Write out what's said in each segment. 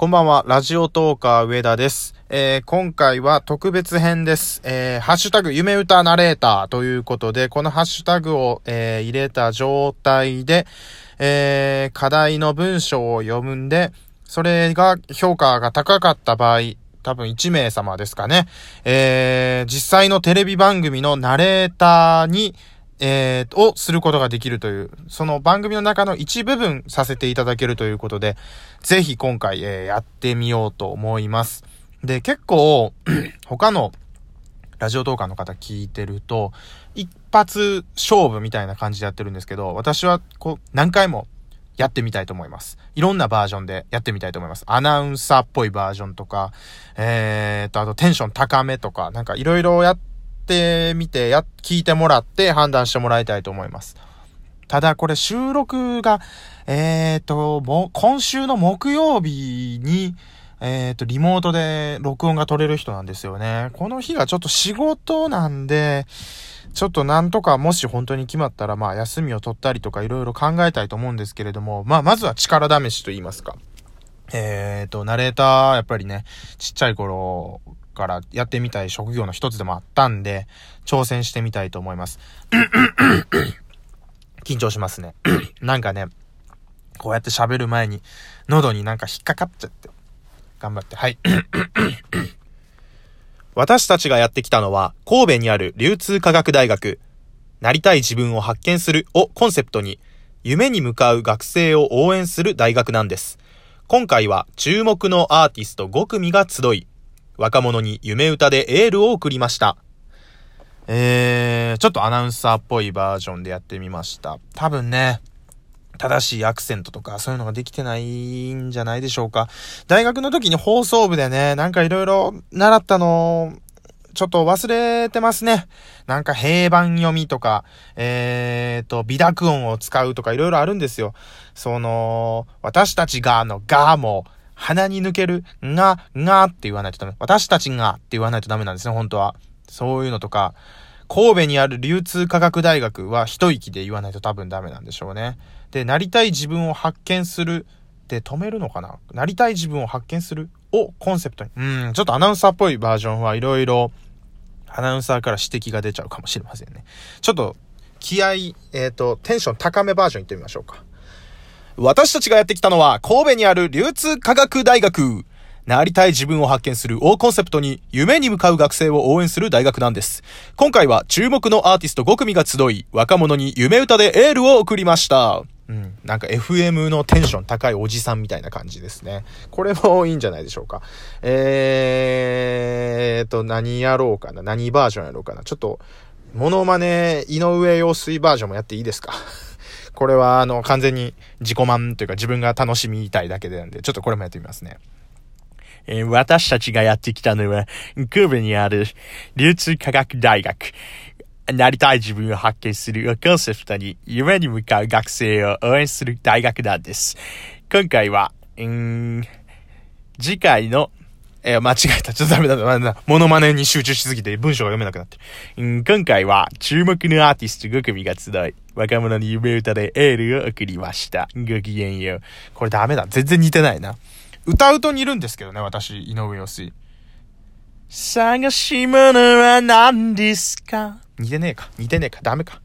こんばんは、ラジオトーカー上田です。えー、今回は特別編です。えー、ハッシュタグ、夢歌ナレーターということで、このハッシュタグを、えー、入れた状態で、え、課題の文章を読むんで、それが評価が高かった場合、多分1名様ですかね。え、実際のテレビ番組のナレーターに、えー、をすることができるという、その番組の中の一部分させていただけるということで、ぜひ今回、えー、やってみようと思います。で、結構、他のラジオトーカーの方聞いてると、一発勝負みたいな感じでやってるんですけど、私はこう、何回もやってみたいと思います。いろんなバージョンでやってみたいと思います。アナウンサーっぽいバージョンとか、えーと、あとテンション高めとか、なんかいろいろやってみて、や、聞いてもらって判断してもらいたいと思います。ただこれ収録が、えっ、ー、と、も、今週の木曜日に、えっ、ー、と、リモートで録音が取れる人なんですよね。この日がちょっと仕事なんで、ちょっとなんとかもし本当に決まったら、まあ休みを取ったりとかいろいろ考えたいと思うんですけれども、まあまずは力試しと言いますか。えっ、ー、と、ナレーター、やっぱりね、ちっちゃい頃からやってみたい職業の一つでもあったんで、挑戦してみたいと思います。緊張しますね。なんかね、こうやって喋る前に、喉になんか引っかかっちゃって。頑張って、はい。私たちがやってきたのは、神戸にある流通科学大学。なりたい自分を発見するをコンセプトに、夢に向かう学生を応援する大学なんです。今回は注目のアーティスト5組が集い、若者に夢歌でエールを送りました。えー、ちょっとアナウンサーっぽいバージョンでやってみました。多分ね、正しいアクセントとかそういうのができてないんじゃないでしょうか。大学の時に放送部でね、なんかいろいろ習ったのちょっと忘れてますね。なんか平板読みとか、えーと、微濁音を使うとかいろいろあるんですよ。その、私たちがのがも、鼻に抜ける、が、がって言わないとダメ。私たちがって言わないとダメなんですね、本当は。そういうのとか、神戸にある流通科学大学は一息で言わないと多分ダメなんでしょうね。で、なりたい自分を発見するで止めるのかな？なりたい自分を発見する？をコンセプトに。うん、ちょっとアナウンサーっぽいバージョンはいろいろアナウンサーから指摘が出ちゃうかもしれませんね。ちょっと気合、えっ、ー、と、テンション高めバージョンいってみましょうか。私たちがやってきたのは神戸にある流通科学大学。なりたい自分を発見するをコンセプトに夢に向かう学生を応援する大学なんです。今回は注目のアーティスト5組が集い、若者に夢歌でエールを送りました。うん。なんか FM のテンション高いおじさんみたいな感じですね。これもいいんじゃないでしょうか。えーと、何やろうかな。何バージョンやろうかな。ちょっと、モノマネ、井上陽水バージョンもやっていいですか？これは、あの、完全に自己満というか自分が楽しみたいだけでなんで、ちょっとこれもやってみますね。えー、私たちがやってきたのは、神戸にある流通科学大学。なりたい自分を発見するコンセプトに夢に向かう学生を応援する大学なんです。今回は、うん、次回のえー、間違えた。ちょっとダメだ。だだモノマネに集中しすぎて文章が読めなくなってる。うん、今回は注目のアーティスト5組が集い、若者に夢歌でエールを送りました。ごきげんよう。これダメだ。全然似てないな。歌うと似るんですけどね、私、井上陽水。探し物は何ですか？似てねえか。似てねえか。ダメか。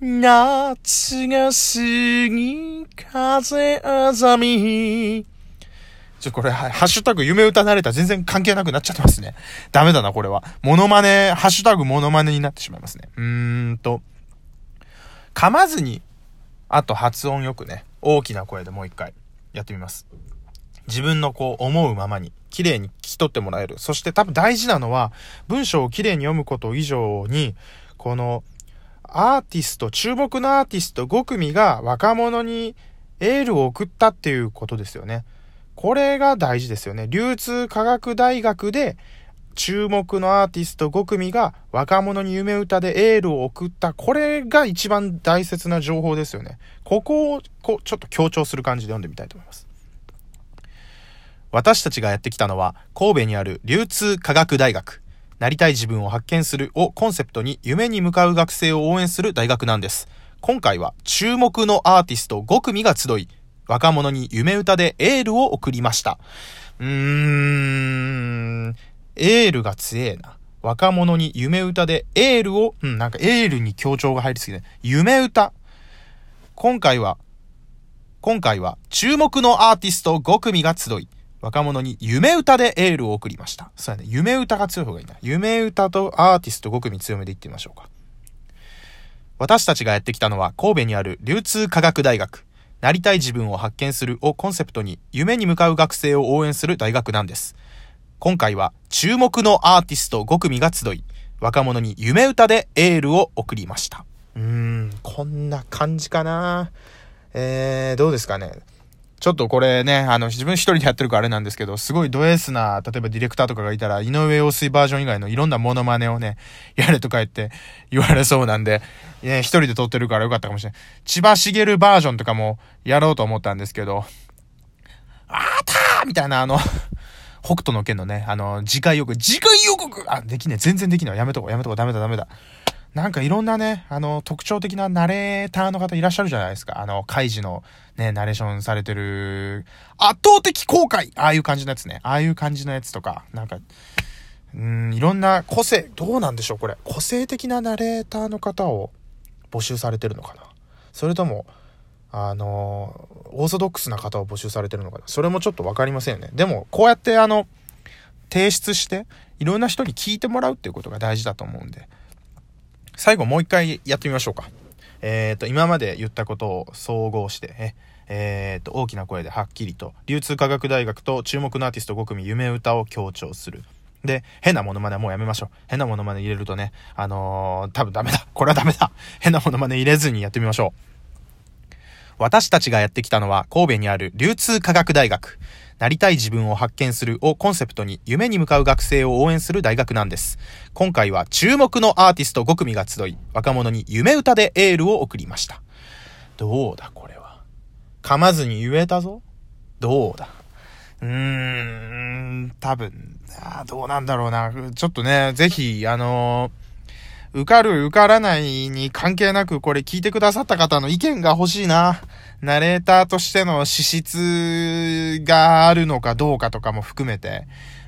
夏が過ぎ、風あざみ。ちょ、これ、ハッシュタグ夢歌慣れた全然関係なくなっちゃってますね。ダメだな、これは。モノマネ、ハッシュタグモノマネになってしまいますね。うーんと、噛まずに、あと発音よくね、大きな声でもう一回やってみます。自分のこう思うままに、綺麗に聞き取ってもらえる。そして多分大事なのは、文章を綺麗に読むこと以上に、この、アーティスト、注目のアーティスト5組が若者にエールを送ったっていうことですよね。これが大事ですよね。流通科学大学で注目のアーティスト5組が若者に夢歌でエールを送った。これが一番大切な情報ですよね。ここをこうちょっと強調する感じで読んでみたいと思います。私たちがやってきたのは神戸にある流通科学大学。なりたい自分を発見するをコンセプトに夢に向かう学生を応援する大学なんです。今回は注目のアーティスト5組が集い、若者に夢歌でエールを送りました。うーん、エールが強えな。若者に夢歌でエールを、うん、なんかエールに強調が入りすぎて、夢歌。今回は、今回は注目のアーティスト5組が集い、若者に夢歌でエールを送りました。そうやね。夢歌が強い方がいいな。夢歌とアーティスト5組強めでいってみましょうか。私たちがやってきたのは神戸にある流通科学大学。なりたい自分を発見するをコンセプトに夢に向かう学生を応援する大学なんです。今回は注目のアーティスト5組が集い、若者に夢歌でエールを送りました。うーん、こんな感じかな。えー、どうですかね。ちょっとこれね、あの、自分一人でやってるからあれなんですけど、すごいド S な、例えばディレクターとかがいたら、井上陽水バージョン以外のいろんなモノマネをね、やれとか言って言われそうなんで、ね、一人で撮ってるからよかったかもしれない。千葉茂バージョンとかもやろうと思ったんですけど、あーたーみたいなあの 北斗の剣のね、あの、次回予告、次回予告あ、できねえ。全然できない。やめとこう、やめとこう、ダメだ、ダメだ。なんかいろんなね、あの、特徴的なナレーターの方いらっしゃるじゃないですか。あの、カイジのね、ナレーションされてる、圧倒的公開ああいう感じのやつね。ああいう感じのやつとか、なんか、うん、いろんな個性、どうなんでしょう、これ。個性的なナレーターの方を募集されてるのかなそれとも、あの、オーソドックスな方を募集されてるのかなそれもちょっとわかりませんよね。でも、こうやってあの、提出して、いろんな人に聞いてもらうっていうことが大事だと思うんで、最後もう一回やってみましょうか。えっ、ー、と、今まで言ったことを総合して、え、えっ、ー、と、大きな声ではっきりと、流通科学大学と注目のアーティスト5組夢歌を強調する。で、変なモノマネはもうやめましょう。変なモノマネ入れるとね、あのー、多分ダメだ。これはダメだ。変なモノマネ入れずにやってみましょう。私たちがやってきたのは神戸にある流通科学大学。なりたい自分を発見するをコンセプトに夢に向かう学生を応援する大学なんです。今回は注目のアーティスト5組が集い、若者に夢歌でエールを送りました。どうだこれは。噛まずに言えたぞどうだうーん、多分、あどうなんだろうな。ちょっとね、ぜひ、あのー受かる受からないに関係なくこれ聞いてくださった方の意見が欲しいな。ナレーターとしての資質があるのかどうかとかも含めて。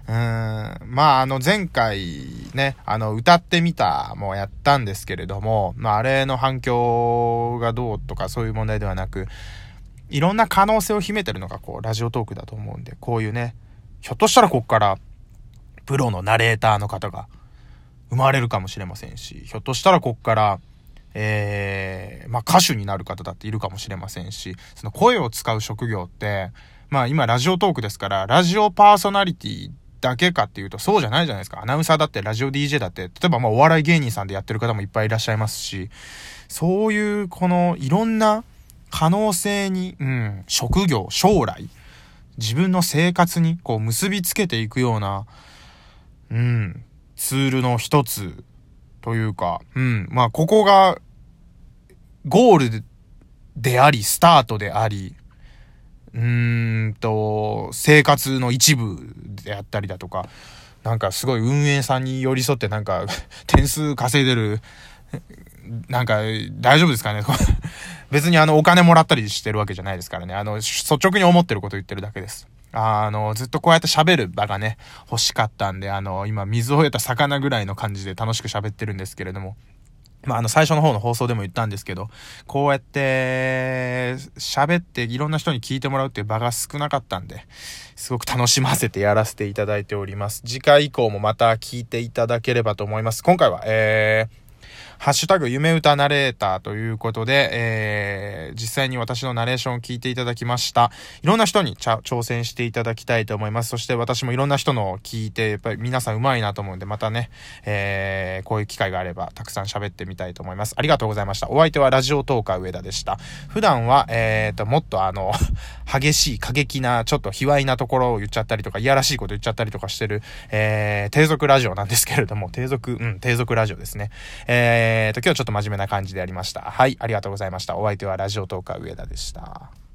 うん。まあ、あの、前回ね、あの、歌ってみたもやったんですけれども、まあ、あれの反響がどうとかそういう問題ではなく、いろんな可能性を秘めてるのが、こう、ラジオトークだと思うんで、こういうね、ひょっとしたらこっから、プロのナレーターの方が、生まれるかもしれませんし、ひょっとしたらこっから、えー、まあ、歌手になる方だっているかもしれませんし、その声を使う職業って、まあ今ラジオトークですから、ラジオパーソナリティだけかっていうとそうじゃないじゃないですか。アナウンサーだってラジオ DJ だって、例えばまあお笑い芸人さんでやってる方もいっぱいいらっしゃいますし、そういうこのいろんな可能性に、うん、職業、将来、自分の生活にこう結びつけていくような、うん、ツールの一つというか、うん。まあ、ここがゴールであり、スタートであり、うーんと、生活の一部であったりだとか、なんかすごい運営さんに寄り添ってなんか 点数稼いでる、なんか大丈夫ですかね？別にあのお金もらったりしてるわけじゃないですからね。あの、率直に思ってること言ってるだけです。あの、ずっとこうやって喋る場がね、欲しかったんで、あの、今水を得た魚ぐらいの感じで楽しく喋ってるんですけれども、まあ、あの、最初の方の放送でも言ったんですけど、こうやって、喋っていろんな人に聞いてもらうっていう場が少なかったんで、すごく楽しませてやらせていただいております。次回以降もまた聞いていただければと思います。今回は、えー、ハッシュタグ夢歌ナレーターということで、えー、実際に私のナレーションを聞いていただきました。いろんな人に挑戦していただきたいと思います。そして私もいろんな人のを聞いて、やっぱり皆さん上手いなと思うんで、またね、えー、こういう機会があればたくさん喋ってみたいと思います。ありがとうございました。お相手はラジオトーカー上田でした。普段は、えーと、もっとあの、激しい過激な、ちょっと卑猥なところを言っちゃったりとか、いやらしいこと言っちゃったりとかしてる、えー、低俗ラジオなんですけれども、低俗、うん、低俗ラジオですね。えーと、今日ちょっと真面目な感じでやりました。はい、ありがとうございました。お相手はラジオトーカー上田でした。